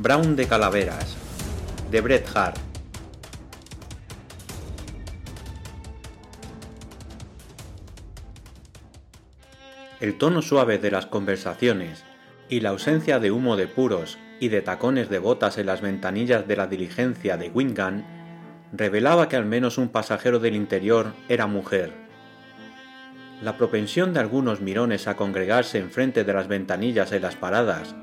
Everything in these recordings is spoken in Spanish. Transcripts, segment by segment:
Brown de Calaveras, de Bret Hart. El tono suave de las conversaciones y la ausencia de humo de puros y de tacones de botas en las ventanillas de la diligencia de Wingan revelaba que al menos un pasajero del interior era mujer. La propensión de algunos mirones a congregarse enfrente de las ventanillas en las paradas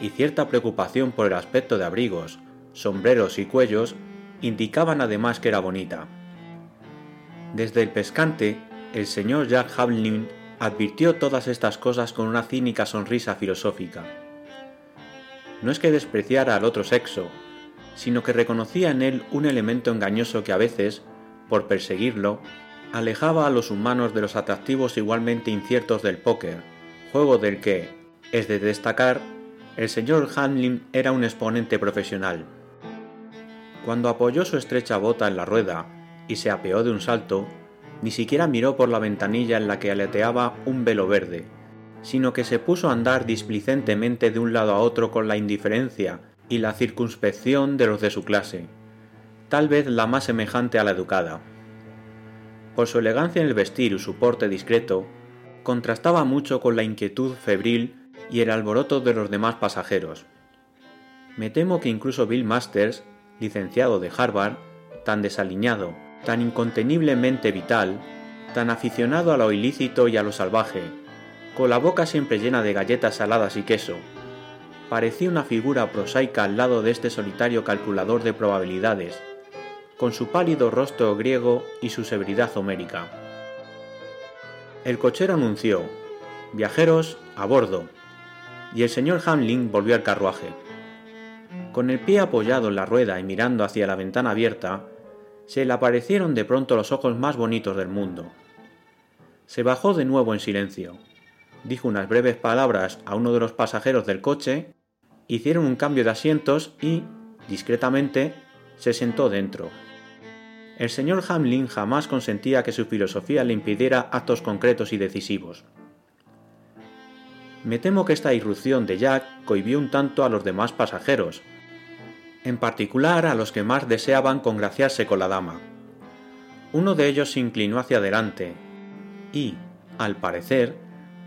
y cierta preocupación por el aspecto de abrigos, sombreros y cuellos indicaban además que era bonita. Desde el pescante, el señor Jack Hamlin advirtió todas estas cosas con una cínica sonrisa filosófica. No es que despreciara al otro sexo, sino que reconocía en él un elemento engañoso que a veces, por perseguirlo, alejaba a los humanos de los atractivos igualmente inciertos del póker, juego del que, es de destacar, el señor Hamlin era un exponente profesional. Cuando apoyó su estrecha bota en la rueda y se apeó de un salto, ni siquiera miró por la ventanilla en la que aleteaba un velo verde, sino que se puso a andar displicentemente de un lado a otro con la indiferencia y la circunspección de los de su clase, tal vez la más semejante a la educada. Por su elegancia en el vestir y su porte discreto, contrastaba mucho con la inquietud febril y el alboroto de los demás pasajeros. Me temo que incluso Bill Masters, licenciado de Harvard, tan desaliñado, tan inconteniblemente vital, tan aficionado a lo ilícito y a lo salvaje, con la boca siempre llena de galletas saladas y queso, parecía una figura prosaica al lado de este solitario calculador de probabilidades, con su pálido rostro griego y su severidad homérica. El cochero anunció, viajeros a bordo, y el señor Hamlin volvió al carruaje. Con el pie apoyado en la rueda y mirando hacia la ventana abierta, se le aparecieron de pronto los ojos más bonitos del mundo. Se bajó de nuevo en silencio, dijo unas breves palabras a uno de los pasajeros del coche, hicieron un cambio de asientos y, discretamente, se sentó dentro. El señor Hamlin jamás consentía que su filosofía le impidiera actos concretos y decisivos. Me temo que esta irrupción de Jack cohibió un tanto a los demás pasajeros, en particular a los que más deseaban congraciarse con la dama. Uno de ellos se inclinó hacia adelante y, al parecer,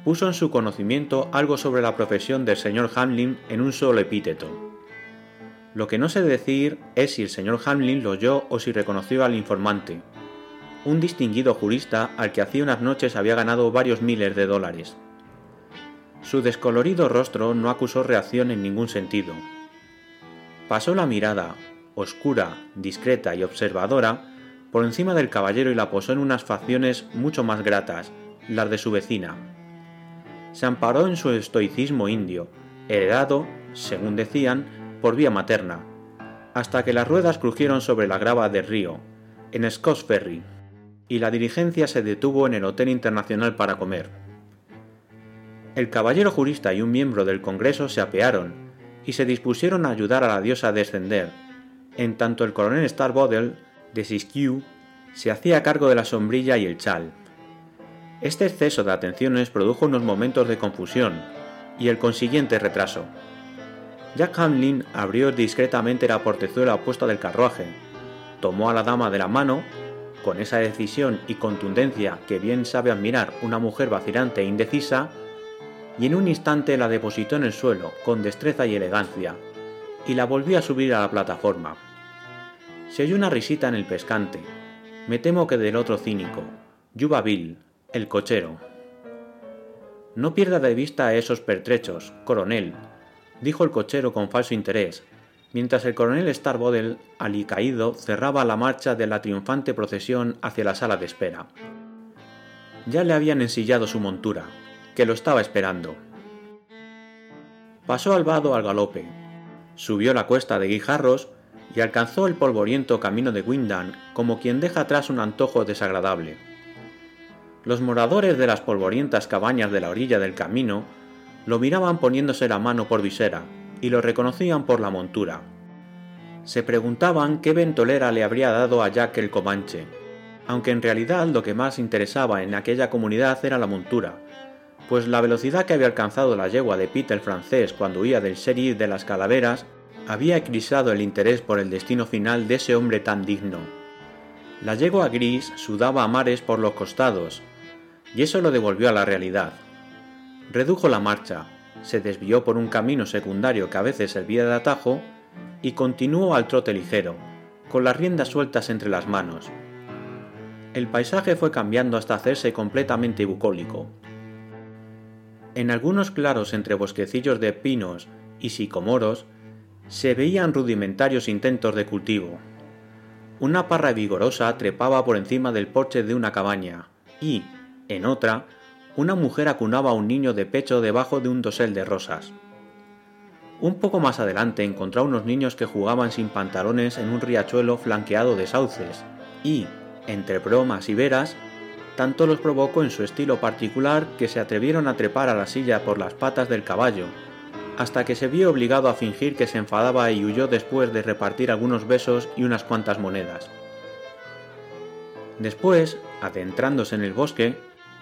puso en su conocimiento algo sobre la profesión del señor Hamlin en un solo epíteto. Lo que no sé decir es si el señor Hamlin lo oyó o si reconoció al informante, un distinguido jurista al que hacía unas noches había ganado varios miles de dólares. Su descolorido rostro no acusó reacción en ningún sentido. Pasó la mirada, oscura, discreta y observadora, por encima del caballero y la posó en unas facciones mucho más gratas, las de su vecina. Se amparó en su estoicismo indio, heredado, según decían, por vía materna, hasta que las ruedas crujieron sobre la grava del río, en Scots Ferry, y la diligencia se detuvo en el Hotel Internacional para comer. El caballero jurista y un miembro del Congreso se apearon y se dispusieron a ayudar a la diosa a descender, en tanto el coronel Starbottle, de Siskiyou, se hacía cargo de la sombrilla y el chal. Este exceso de atenciones produjo unos momentos de confusión y el consiguiente retraso. Jack Hamlin abrió discretamente la portezuela opuesta del carruaje, tomó a la dama de la mano, con esa decisión y contundencia que bien sabe admirar una mujer vacilante e indecisa, y en un instante la depositó en el suelo con destreza y elegancia, y la volvió a subir a la plataforma. Se oyó una risita en el pescante, me temo que del otro cínico, Yuba Bill, el cochero. No pierda de vista a esos pertrechos, coronel, dijo el cochero con falso interés, mientras el coronel Starbottle, alicaído, cerraba la marcha de la triunfante procesión hacia la sala de espera. Ya le habían ensillado su montura, que lo estaba esperando. Pasó al vado al galope, subió la cuesta de Guijarros y alcanzó el polvoriento camino de Windan como quien deja atrás un antojo desagradable. Los moradores de las polvorientas cabañas de la orilla del camino lo miraban poniéndose la mano por visera y lo reconocían por la montura. Se preguntaban qué ventolera le habría dado a Jack el Comanche, aunque en realidad lo que más interesaba en aquella comunidad era la montura, pues la velocidad que había alcanzado la yegua de Peter francés cuando huía del sheriff de las calaveras había eclipsado el interés por el destino final de ese hombre tan digno. La yegua gris sudaba a mares por los costados, y eso lo devolvió a la realidad. Redujo la marcha, se desvió por un camino secundario que a veces servía de atajo y continuó al trote ligero, con las riendas sueltas entre las manos. El paisaje fue cambiando hasta hacerse completamente bucólico. En algunos claros entre bosquecillos de pinos y sicomoros se veían rudimentarios intentos de cultivo. Una parra vigorosa trepaba por encima del porche de una cabaña y, en otra, una mujer acunaba a un niño de pecho debajo de un dosel de rosas. Un poco más adelante encontró a unos niños que jugaban sin pantalones en un riachuelo flanqueado de sauces, y, entre bromas y veras, tanto los provocó en su estilo particular que se atrevieron a trepar a la silla por las patas del caballo, hasta que se vio obligado a fingir que se enfadaba y huyó después de repartir algunos besos y unas cuantas monedas. Después, adentrándose en el bosque,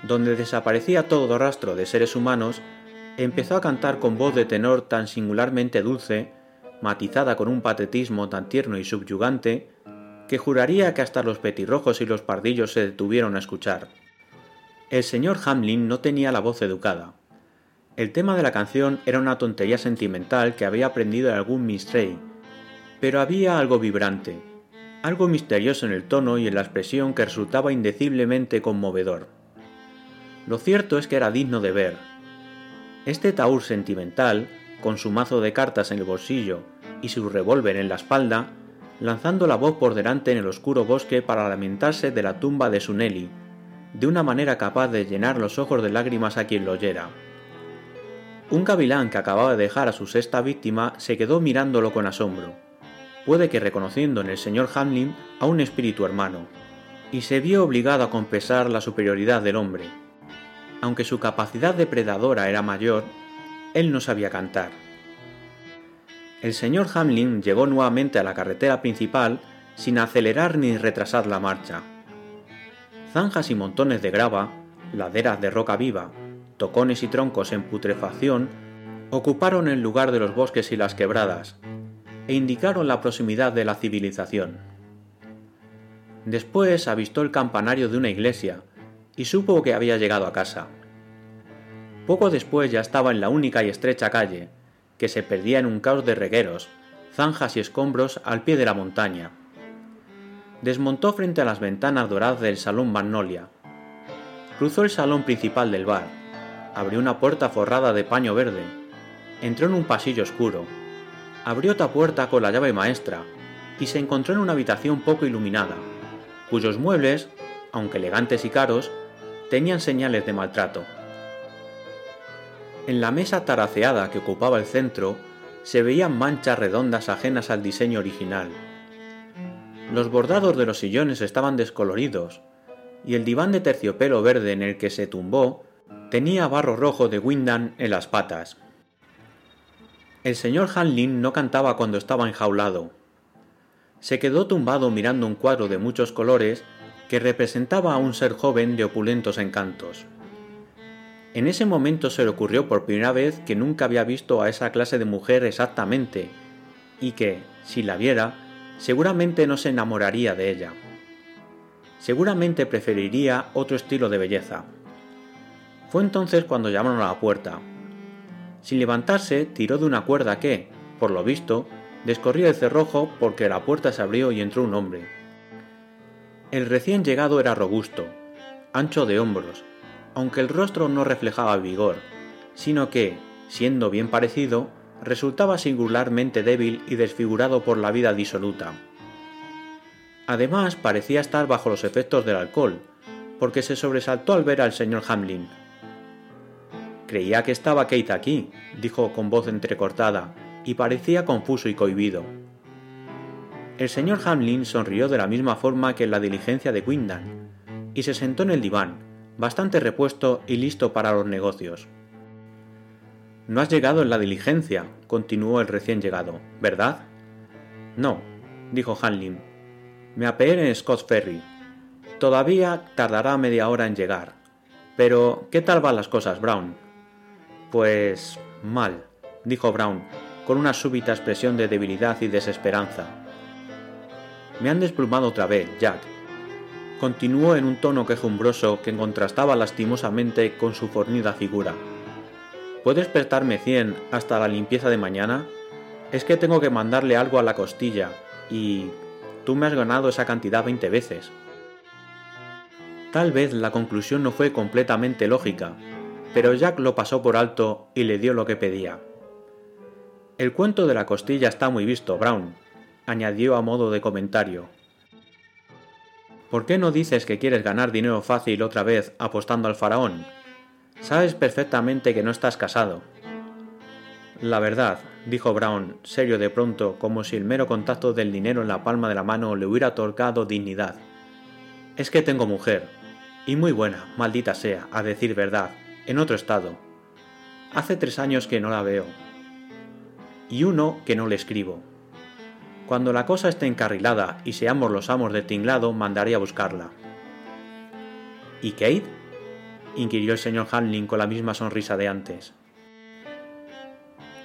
donde desaparecía todo rastro de seres humanos, empezó a cantar con voz de tenor tan singularmente dulce, matizada con un patetismo tan tierno y subyugante, que juraría que hasta los petirrojos y los pardillos se detuvieron a escuchar. El señor Hamlin no tenía la voz educada. El tema de la canción era una tontería sentimental que había aprendido de algún mistrey, pero había algo vibrante, algo misterioso en el tono y en la expresión que resultaba indeciblemente conmovedor. Lo cierto es que era digno de ver. Este taur sentimental, con su mazo de cartas en el bolsillo y su revólver en la espalda, lanzando la voz por delante en el oscuro bosque para lamentarse de la tumba de su Nelly, de una manera capaz de llenar los ojos de lágrimas a quien lo oyera. Un gavilán que acababa de dejar a su sexta víctima se quedó mirándolo con asombro, puede que reconociendo en el señor Hamlin a un espíritu hermano, y se vio obligado a confesar la superioridad del hombre aunque su capacidad depredadora era mayor, él no sabía cantar. El señor Hamlin llegó nuevamente a la carretera principal sin acelerar ni retrasar la marcha. Zanjas y montones de grava, laderas de roca viva, tocones y troncos en putrefacción ocuparon el lugar de los bosques y las quebradas, e indicaron la proximidad de la civilización. Después avistó el campanario de una iglesia, y supo que había llegado a casa. Poco después ya estaba en la única y estrecha calle, que se perdía en un caos de regueros, zanjas y escombros al pie de la montaña. Desmontó frente a las ventanas doradas del salón Magnolia. Cruzó el salón principal del bar, abrió una puerta forrada de paño verde, entró en un pasillo oscuro, abrió otra puerta con la llave maestra y se encontró en una habitación poco iluminada, cuyos muebles, aunque elegantes y caros, tenían señales de maltrato. En la mesa taraceada que ocupaba el centro se veían manchas redondas ajenas al diseño original. Los bordados de los sillones estaban descoloridos, y el diván de terciopelo verde en el que se tumbó tenía barro rojo de Windham en las patas. El señor Hanlin no cantaba cuando estaba enjaulado. Se quedó tumbado mirando un cuadro de muchos colores que representaba a un ser joven de opulentos encantos. En ese momento se le ocurrió por primera vez que nunca había visto a esa clase de mujer exactamente, y que, si la viera, seguramente no se enamoraría de ella. Seguramente preferiría otro estilo de belleza. Fue entonces cuando llamaron a la puerta. Sin levantarse, tiró de una cuerda que, por lo visto, descorría el cerrojo porque la puerta se abrió y entró un hombre. El recién llegado era robusto, ancho de hombros, aunque el rostro no reflejaba vigor, sino que, siendo bien parecido, resultaba singularmente débil y desfigurado por la vida disoluta. Además, parecía estar bajo los efectos del alcohol, porque se sobresaltó al ver al señor Hamlin. Creía que estaba Kate aquí, dijo con voz entrecortada, y parecía confuso y cohibido. El señor Hamlin sonrió de la misma forma que en la diligencia de Quindan, y se sentó en el diván, bastante repuesto y listo para los negocios. No has llegado en la diligencia, continuó el recién llegado, ¿verdad? No, dijo Hamlin. Me apeé en Scott Ferry. Todavía tardará media hora en llegar. Pero, ¿qué tal van las cosas, Brown? Pues mal, dijo Brown, con una súbita expresión de debilidad y desesperanza. Me han desplumado otra vez, Jack. Continuó en un tono quejumbroso que contrastaba lastimosamente con su fornida figura. ¿Puedes prestarme cien hasta la limpieza de mañana? Es que tengo que mandarle algo a la costilla y... tú me has ganado esa cantidad veinte veces. Tal vez la conclusión no fue completamente lógica, pero Jack lo pasó por alto y le dio lo que pedía. El cuento de la costilla está muy visto, Brown, añadió a modo de comentario. ¿Por qué no dices que quieres ganar dinero fácil otra vez apostando al faraón? Sabes perfectamente que no estás casado. La verdad, dijo Brown, serio de pronto, como si el mero contacto del dinero en la palma de la mano le hubiera otorgado dignidad. Es que tengo mujer, y muy buena, maldita sea, a decir verdad, en otro estado. Hace tres años que no la veo, y uno que no le escribo. Cuando la cosa esté encarrilada y seamos los amos de tinglado, mandaré a buscarla. ¿Y Kate? inquirió el señor Hanlin con la misma sonrisa de antes.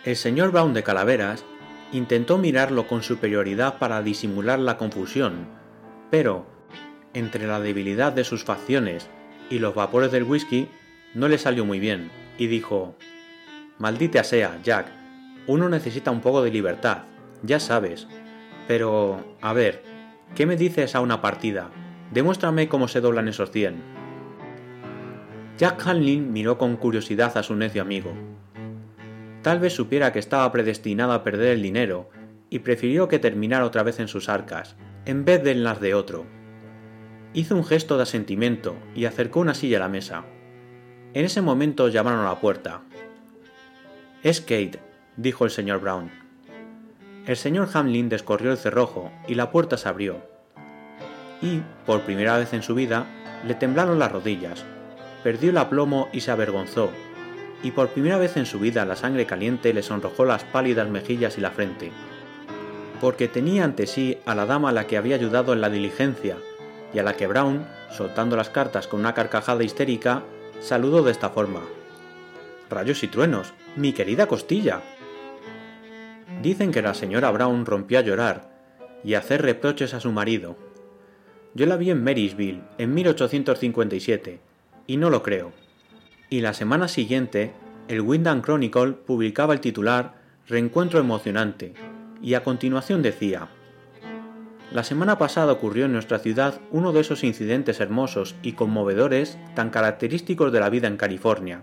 El señor Brown de Calaveras intentó mirarlo con superioridad para disimular la confusión, pero, entre la debilidad de sus facciones y los vapores del whisky, no le salió muy bien, y dijo, Maldita sea, Jack, uno necesita un poco de libertad, ya sabes. Pero, a ver, ¿qué me dices a una partida? Demuéstrame cómo se doblan esos cien. Jack Hanlin miró con curiosidad a su necio amigo. Tal vez supiera que estaba predestinado a perder el dinero, y prefirió que terminara otra vez en sus arcas, en vez de en las de otro. Hizo un gesto de asentimiento y acercó una silla a la mesa. En ese momento llamaron a la puerta. Es Kate, dijo el señor Brown. El señor Hamlin descorrió el cerrojo y la puerta se abrió. Y, por primera vez en su vida, le temblaron las rodillas, perdió el aplomo y se avergonzó, y por primera vez en su vida la sangre caliente le sonrojó las pálidas mejillas y la frente, porque tenía ante sí a la dama a la que había ayudado en la diligencia, y a la que Brown, soltando las cartas con una carcajada histérica, saludó de esta forma. Rayos y truenos, mi querida costilla. Dicen que la señora Brown rompió a llorar y a hacer reproches a su marido. Yo la vi en Marysville en 1857 y no lo creo. Y la semana siguiente, el Windham Chronicle publicaba el titular Reencuentro emocionante y a continuación decía La semana pasada ocurrió en nuestra ciudad uno de esos incidentes hermosos y conmovedores tan característicos de la vida en California.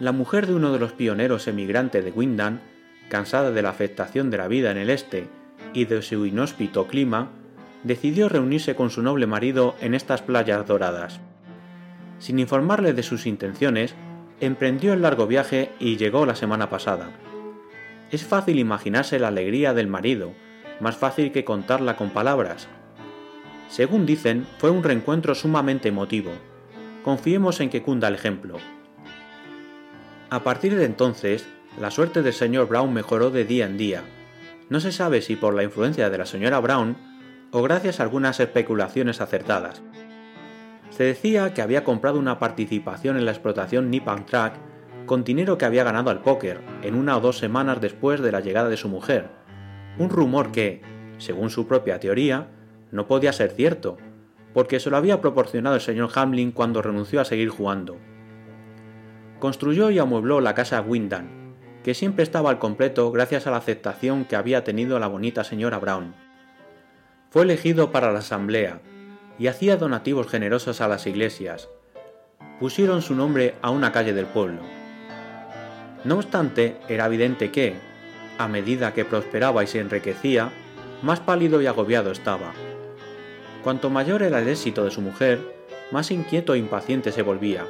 La mujer de uno de los pioneros emigrantes de Windham cansada de la afectación de la vida en el este y de su inhóspito clima, decidió reunirse con su noble marido en estas playas doradas. Sin informarle de sus intenciones, emprendió el largo viaje y llegó la semana pasada. Es fácil imaginarse la alegría del marido, más fácil que contarla con palabras. Según dicen, fue un reencuentro sumamente emotivo. Confiemos en que cunda el ejemplo. A partir de entonces, la suerte del señor Brown mejoró de día en día. No se sabe si por la influencia de la señora Brown o gracias a algunas especulaciones acertadas. Se decía que había comprado una participación en la explotación Nippon Track con dinero que había ganado al póker en una o dos semanas después de la llegada de su mujer. Un rumor que, según su propia teoría, no podía ser cierto, porque se lo había proporcionado el señor Hamlin cuando renunció a seguir jugando. Construyó y amuebló la casa Wyndham, que siempre estaba al completo gracias a la aceptación que había tenido la bonita señora Brown. Fue elegido para la asamblea y hacía donativos generosos a las iglesias. Pusieron su nombre a una calle del pueblo. No obstante, era evidente que, a medida que prosperaba y se enriquecía, más pálido y agobiado estaba. Cuanto mayor era el éxito de su mujer, más inquieto e impaciente se volvía.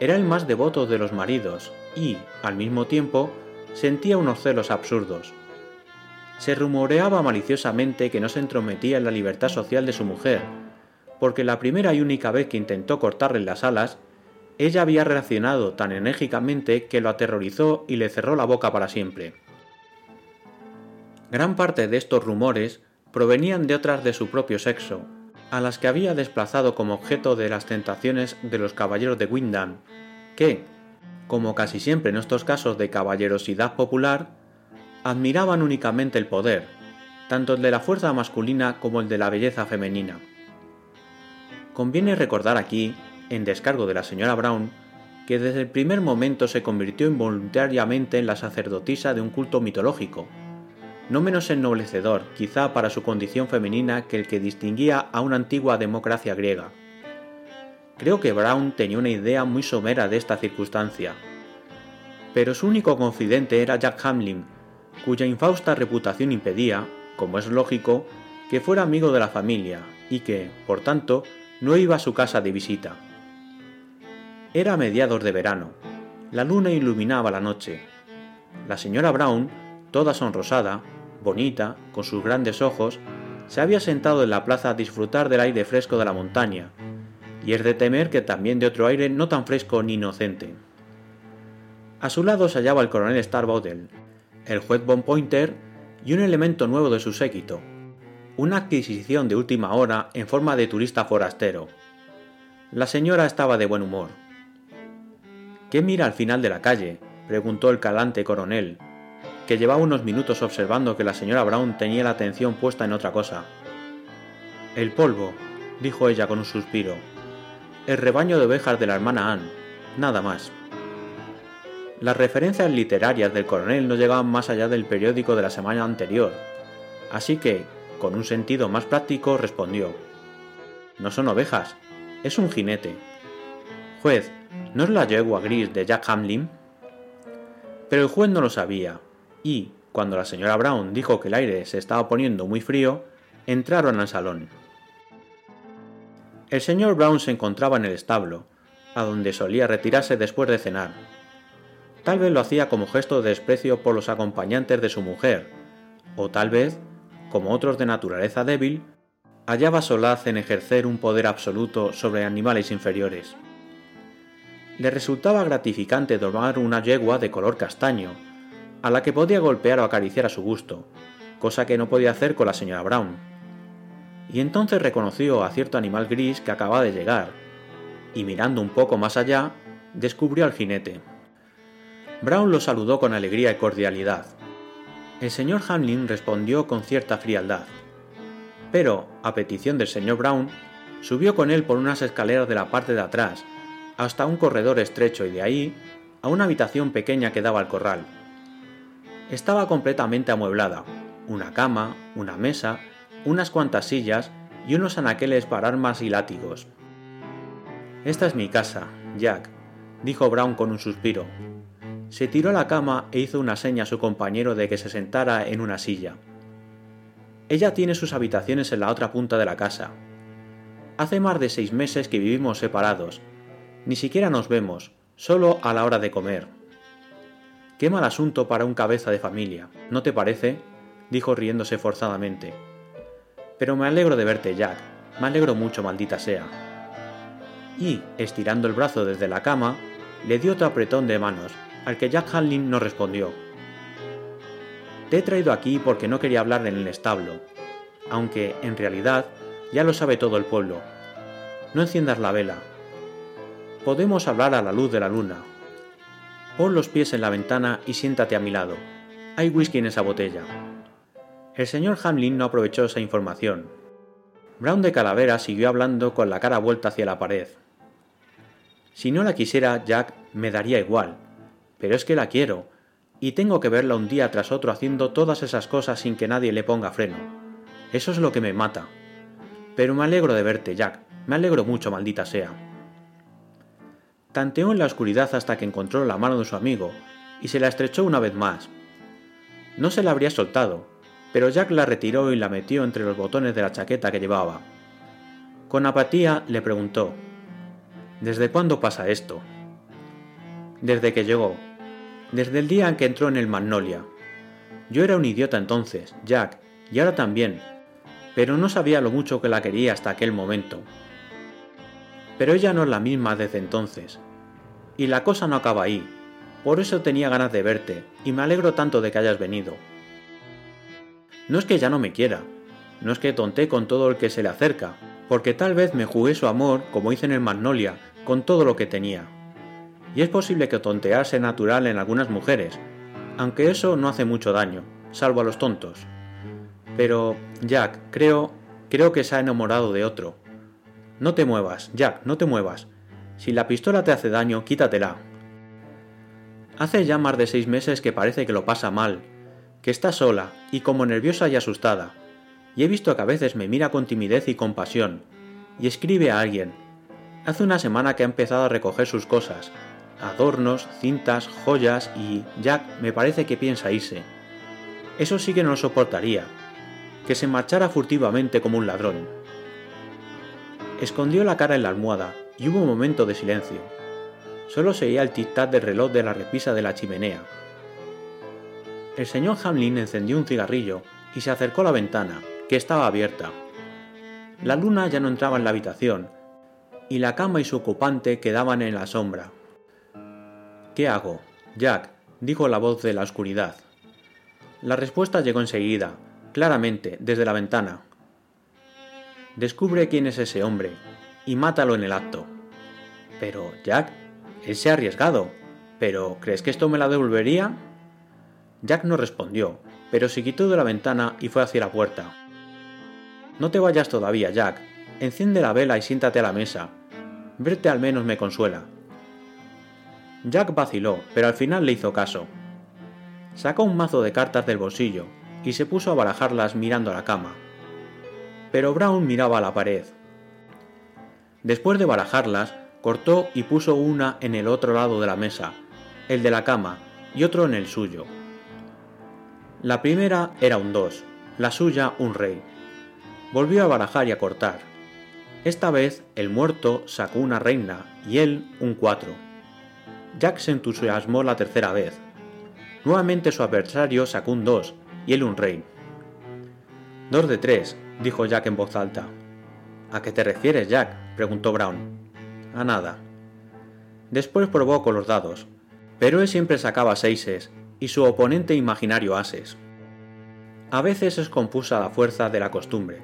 Era el más devoto de los maridos y, al mismo tiempo, sentía unos celos absurdos. Se rumoreaba maliciosamente que no se entrometía en la libertad social de su mujer, porque la primera y única vez que intentó cortarle las alas, ella había reaccionado tan enérgicamente que lo aterrorizó y le cerró la boca para siempre. Gran parte de estos rumores provenían de otras de su propio sexo, a las que había desplazado como objeto de las tentaciones de los caballeros de Windham, que, como casi siempre en estos casos de caballerosidad popular, admiraban únicamente el poder, tanto el de la fuerza masculina como el de la belleza femenina. Conviene recordar aquí, en descargo de la señora Brown, que desde el primer momento se convirtió involuntariamente en la sacerdotisa de un culto mitológico, no menos ennoblecedor quizá para su condición femenina que el que distinguía a una antigua democracia griega. Creo que Brown tenía una idea muy somera de esta circunstancia. Pero su único confidente era Jack Hamlin, cuya infausta reputación impedía, como es lógico, que fuera amigo de la familia y que, por tanto, no iba a su casa de visita. Era mediados de verano. La luna iluminaba la noche. La señora Brown, toda sonrosada, bonita, con sus grandes ojos, se había sentado en la plaza a disfrutar del aire fresco de la montaña, y es de temer que también de otro aire no tan fresco ni inocente. A su lado se hallaba el coronel Starbottle, el juez Von Pointer y un elemento nuevo de su séquito, una adquisición de última hora en forma de turista forastero. La señora estaba de buen humor. ¿Qué mira al final de la calle? preguntó el calante coronel, que llevaba unos minutos observando que la señora Brown tenía la atención puesta en otra cosa. El polvo, dijo ella con un suspiro el rebaño de ovejas de la hermana Anne, nada más. Las referencias literarias del coronel no llegaban más allá del periódico de la semana anterior, así que, con un sentido más práctico, respondió, No son ovejas, es un jinete. Juez, ¿no es la yegua gris de Jack Hamlin? Pero el juez no lo sabía, y, cuando la señora Brown dijo que el aire se estaba poniendo muy frío, entraron al salón. El señor Brown se encontraba en el establo, a donde solía retirarse después de cenar. Tal vez lo hacía como gesto de desprecio por los acompañantes de su mujer, o tal vez, como otros de naturaleza débil, hallaba solaz en ejercer un poder absoluto sobre animales inferiores. Le resultaba gratificante domar una yegua de color castaño, a la que podía golpear o acariciar a su gusto, cosa que no podía hacer con la señora Brown y entonces reconoció a cierto animal gris que acababa de llegar, y mirando un poco más allá, descubrió al jinete. Brown lo saludó con alegría y cordialidad. El señor Hamlin respondió con cierta frialdad, pero, a petición del señor Brown, subió con él por unas escaleras de la parte de atrás, hasta un corredor estrecho y de ahí a una habitación pequeña que daba al corral. Estaba completamente amueblada, una cama, una mesa unas cuantas sillas y unos anaqueles para armas y látigos. Esta es mi casa, Jack, dijo Brown con un suspiro. Se tiró a la cama e hizo una seña a su compañero de que se sentara en una silla. Ella tiene sus habitaciones en la otra punta de la casa. Hace más de seis meses que vivimos separados. Ni siquiera nos vemos, solo a la hora de comer. Qué mal asunto para un cabeza de familia, ¿no te parece? dijo riéndose forzadamente. Pero me alegro de verte, Jack. Me alegro mucho, maldita sea. Y, estirando el brazo desde la cama, le dio otro apretón de manos, al que Jack Hanlin no respondió. Te he traído aquí porque no quería hablar en el establo, aunque, en realidad, ya lo sabe todo el pueblo. No enciendas la vela. Podemos hablar a la luz de la luna. Pon los pies en la ventana y siéntate a mi lado. Hay whisky en esa botella. El señor Hamlin no aprovechó esa información. Brown de Calavera siguió hablando con la cara vuelta hacia la pared. Si no la quisiera, Jack, me daría igual. Pero es que la quiero, y tengo que verla un día tras otro haciendo todas esas cosas sin que nadie le ponga freno. Eso es lo que me mata. Pero me alegro de verte, Jack. Me alegro mucho, maldita sea. Tanteó en la oscuridad hasta que encontró la mano de su amigo, y se la estrechó una vez más. No se la habría soltado, pero Jack la retiró y la metió entre los botones de la chaqueta que llevaba. Con apatía le preguntó, ¿Desde cuándo pasa esto? Desde que llegó, desde el día en que entró en el Magnolia. Yo era un idiota entonces, Jack, y ahora también, pero no sabía lo mucho que la quería hasta aquel momento. Pero ella no es la misma desde entonces. Y la cosa no acaba ahí. Por eso tenía ganas de verte, y me alegro tanto de que hayas venido. No es que ya no me quiera, no es que tonté con todo el que se le acerca, porque tal vez me jugué su amor, como hice en el Magnolia, con todo lo que tenía. y es posible que tontear sea natural en algunas mujeres, aunque eso no hace mucho daño, salvo a los tontos. Pero, Jack, creo, creo que se ha enamorado de otro. No te muevas, Jack, no te muevas. Si la pistola te hace daño, quítatela. Hace ya más de seis meses que parece que lo pasa mal, que está sola y como nerviosa y asustada, y he visto que a veces me mira con timidez y compasión, y escribe a alguien. Hace una semana que ha empezado a recoger sus cosas, adornos, cintas, joyas y Jack me parece que piensa irse. Eso sí que no lo soportaría, que se marchara furtivamente como un ladrón. Escondió la cara en la almohada y hubo un momento de silencio. Solo se oía el tic-tac del reloj de la repisa de la chimenea. El señor Hamlin encendió un cigarrillo y se acercó a la ventana, que estaba abierta. La luna ya no entraba en la habitación, y la cama y su ocupante quedaban en la sombra. ¿Qué hago? Jack, dijo la voz de la oscuridad. La respuesta llegó enseguida, claramente, desde la ventana. Descubre quién es ese hombre y mátalo en el acto. Pero, Jack, él se ha arriesgado. ¿Pero crees que esto me la devolvería? Jack no respondió, pero se quitó de la ventana y fue hacia la puerta. No te vayas todavía, Jack. Enciende la vela y siéntate a la mesa. Verte al menos me consuela. Jack vaciló, pero al final le hizo caso. Sacó un mazo de cartas del bolsillo y se puso a barajarlas mirando a la cama. Pero Brown miraba a la pared. Después de barajarlas, cortó y puso una en el otro lado de la mesa, el de la cama, y otro en el suyo. La primera era un 2, la suya un rey. Volvió a barajar y a cortar. Esta vez el muerto sacó una reina y él un 4 Jack se entusiasmó la tercera vez. Nuevamente su adversario sacó un 2 y él un rey. Dos de tres, dijo Jack en voz alta. ¿A qué te refieres, Jack? preguntó Brown. A nada. Después probó con los dados, pero él siempre sacaba seises y su oponente imaginario ases. A veces es confusa la fuerza de la costumbre.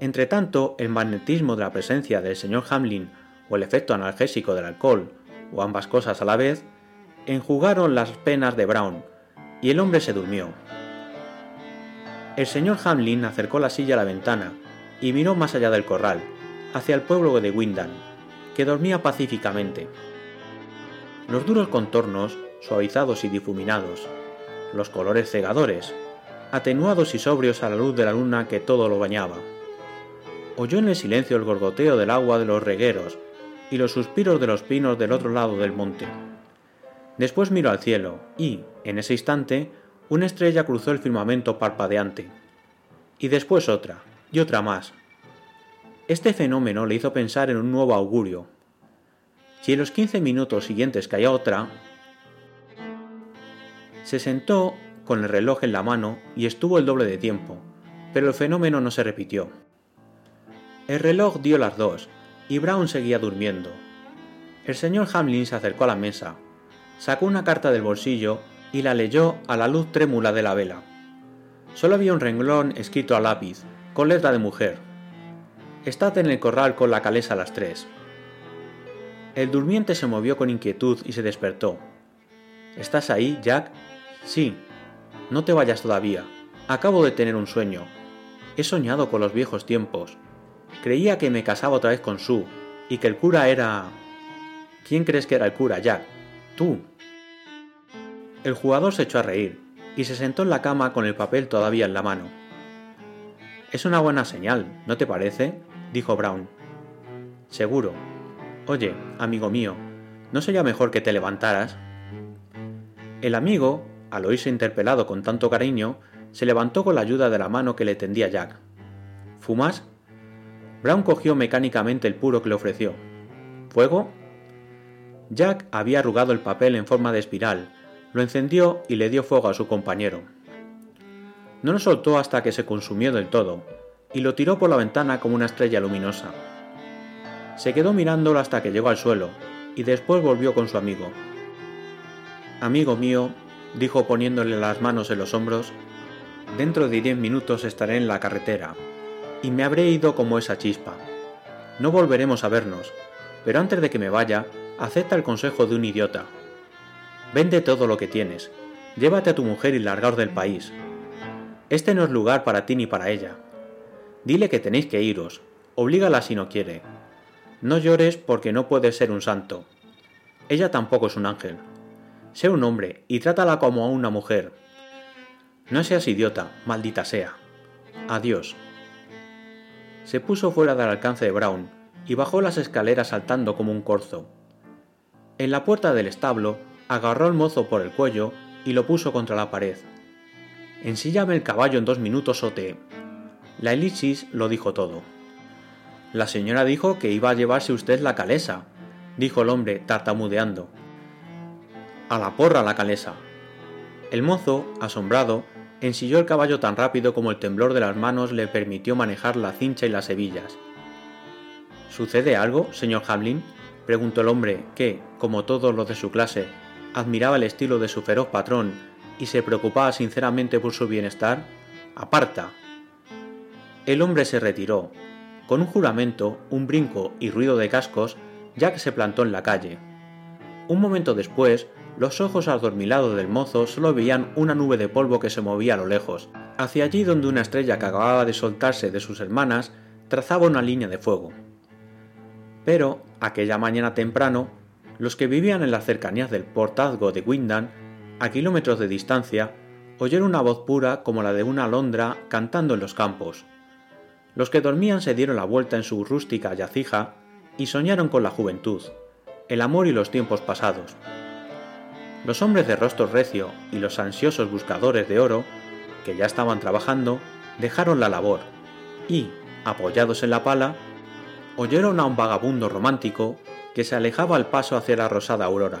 Entretanto, el magnetismo de la presencia del señor Hamlin o el efecto analgésico del alcohol o ambas cosas a la vez, enjugaron las penas de Brown, y el hombre se durmió. El señor Hamlin acercó la silla a la ventana y miró más allá del corral, hacia el pueblo de Windham, que dormía pacíficamente. Los duros contornos, suavizados y difuminados, los colores cegadores, atenuados y sobrios a la luz de la luna que todo lo bañaba. Oyó en el silencio el gorgoteo del agua de los regueros y los suspiros de los pinos del otro lado del monte. Después miró al cielo y, en ese instante, una estrella cruzó el firmamento parpadeante. Y después otra, y otra más. Este fenómeno le hizo pensar en un nuevo augurio. Si en los quince minutos siguientes caía otra, se sentó con el reloj en la mano y estuvo el doble de tiempo, pero el fenómeno no se repitió. El reloj dio las dos, y Brown seguía durmiendo. El señor Hamlin se acercó a la mesa, sacó una carta del bolsillo y la leyó a la luz trémula de la vela. Solo había un renglón escrito a lápiz, con letra de mujer. Estad en el corral con la calesa a las tres. El durmiente se movió con inquietud y se despertó. ¿Estás ahí, Jack? Sí. No te vayas todavía. Acabo de tener un sueño. He soñado con los viejos tiempos. Creía que me casaba otra vez con Sue y que el cura era... ¿Quién crees que era el cura, Jack? Tú. El jugador se echó a reír y se sentó en la cama con el papel todavía en la mano. Es una buena señal, ¿no te parece? dijo Brown. Seguro. Oye, amigo mío, ¿no sería mejor que te levantaras? El amigo, al oírse interpelado con tanto cariño, se levantó con la ayuda de la mano que le tendía Jack. ¿Fumas? Brown cogió mecánicamente el puro que le ofreció. ¿Fuego? Jack había arrugado el papel en forma de espiral, lo encendió y le dio fuego a su compañero. No lo soltó hasta que se consumió del todo, y lo tiró por la ventana como una estrella luminosa. Se quedó mirándolo hasta que llegó al suelo, y después volvió con su amigo. Amigo mío, dijo poniéndole las manos en los hombros, dentro de diez minutos estaré en la carretera, y me habré ido como esa chispa. No volveremos a vernos, pero antes de que me vaya, acepta el consejo de un idiota. Vende todo lo que tienes, llévate a tu mujer y largaos del país. Este no es lugar para ti ni para ella. Dile que tenéis que iros, oblígala si no quiere. No llores porque no puedes ser un santo. Ella tampoco es un ángel. Sé un hombre y trátala como a una mujer. No seas idiota, maldita sea. Adiós. Se puso fuera del alcance de Brown y bajó las escaleras saltando como un corzo. En la puerta del establo agarró al mozo por el cuello y lo puso contra la pared. Ensíllame el caballo en dos minutos o te... La elipsis lo dijo todo. La señora dijo que iba a llevarse usted la calesa, dijo el hombre tartamudeando. A la porra la calesa. El mozo, asombrado, ensilló el caballo tan rápido como el temblor de las manos le permitió manejar la cincha y las hebillas. ¿Sucede algo, señor Hamlin? preguntó el hombre, que, como todos los de su clase, admiraba el estilo de su feroz patrón y se preocupaba sinceramente por su bienestar. ¡Aparta! El hombre se retiró. Con un juramento, un brinco y ruido de cascos, Jack se plantó en la calle. Un momento después, los ojos adormilados del mozo solo veían una nube de polvo que se movía a lo lejos, hacia allí donde una estrella que acababa de soltarse de sus hermanas trazaba una línea de fuego. Pero, aquella mañana temprano, los que vivían en las cercanías del portazgo de Windham, a kilómetros de distancia, oyeron una voz pura como la de una alondra cantando en los campos. Los que dormían se dieron la vuelta en su rústica yacija y soñaron con la juventud, el amor y los tiempos pasados. Los hombres de rostro recio y los ansiosos buscadores de oro, que ya estaban trabajando, dejaron la labor y, apoyados en la pala, oyeron a un vagabundo romántico que se alejaba al paso hacia la rosada aurora.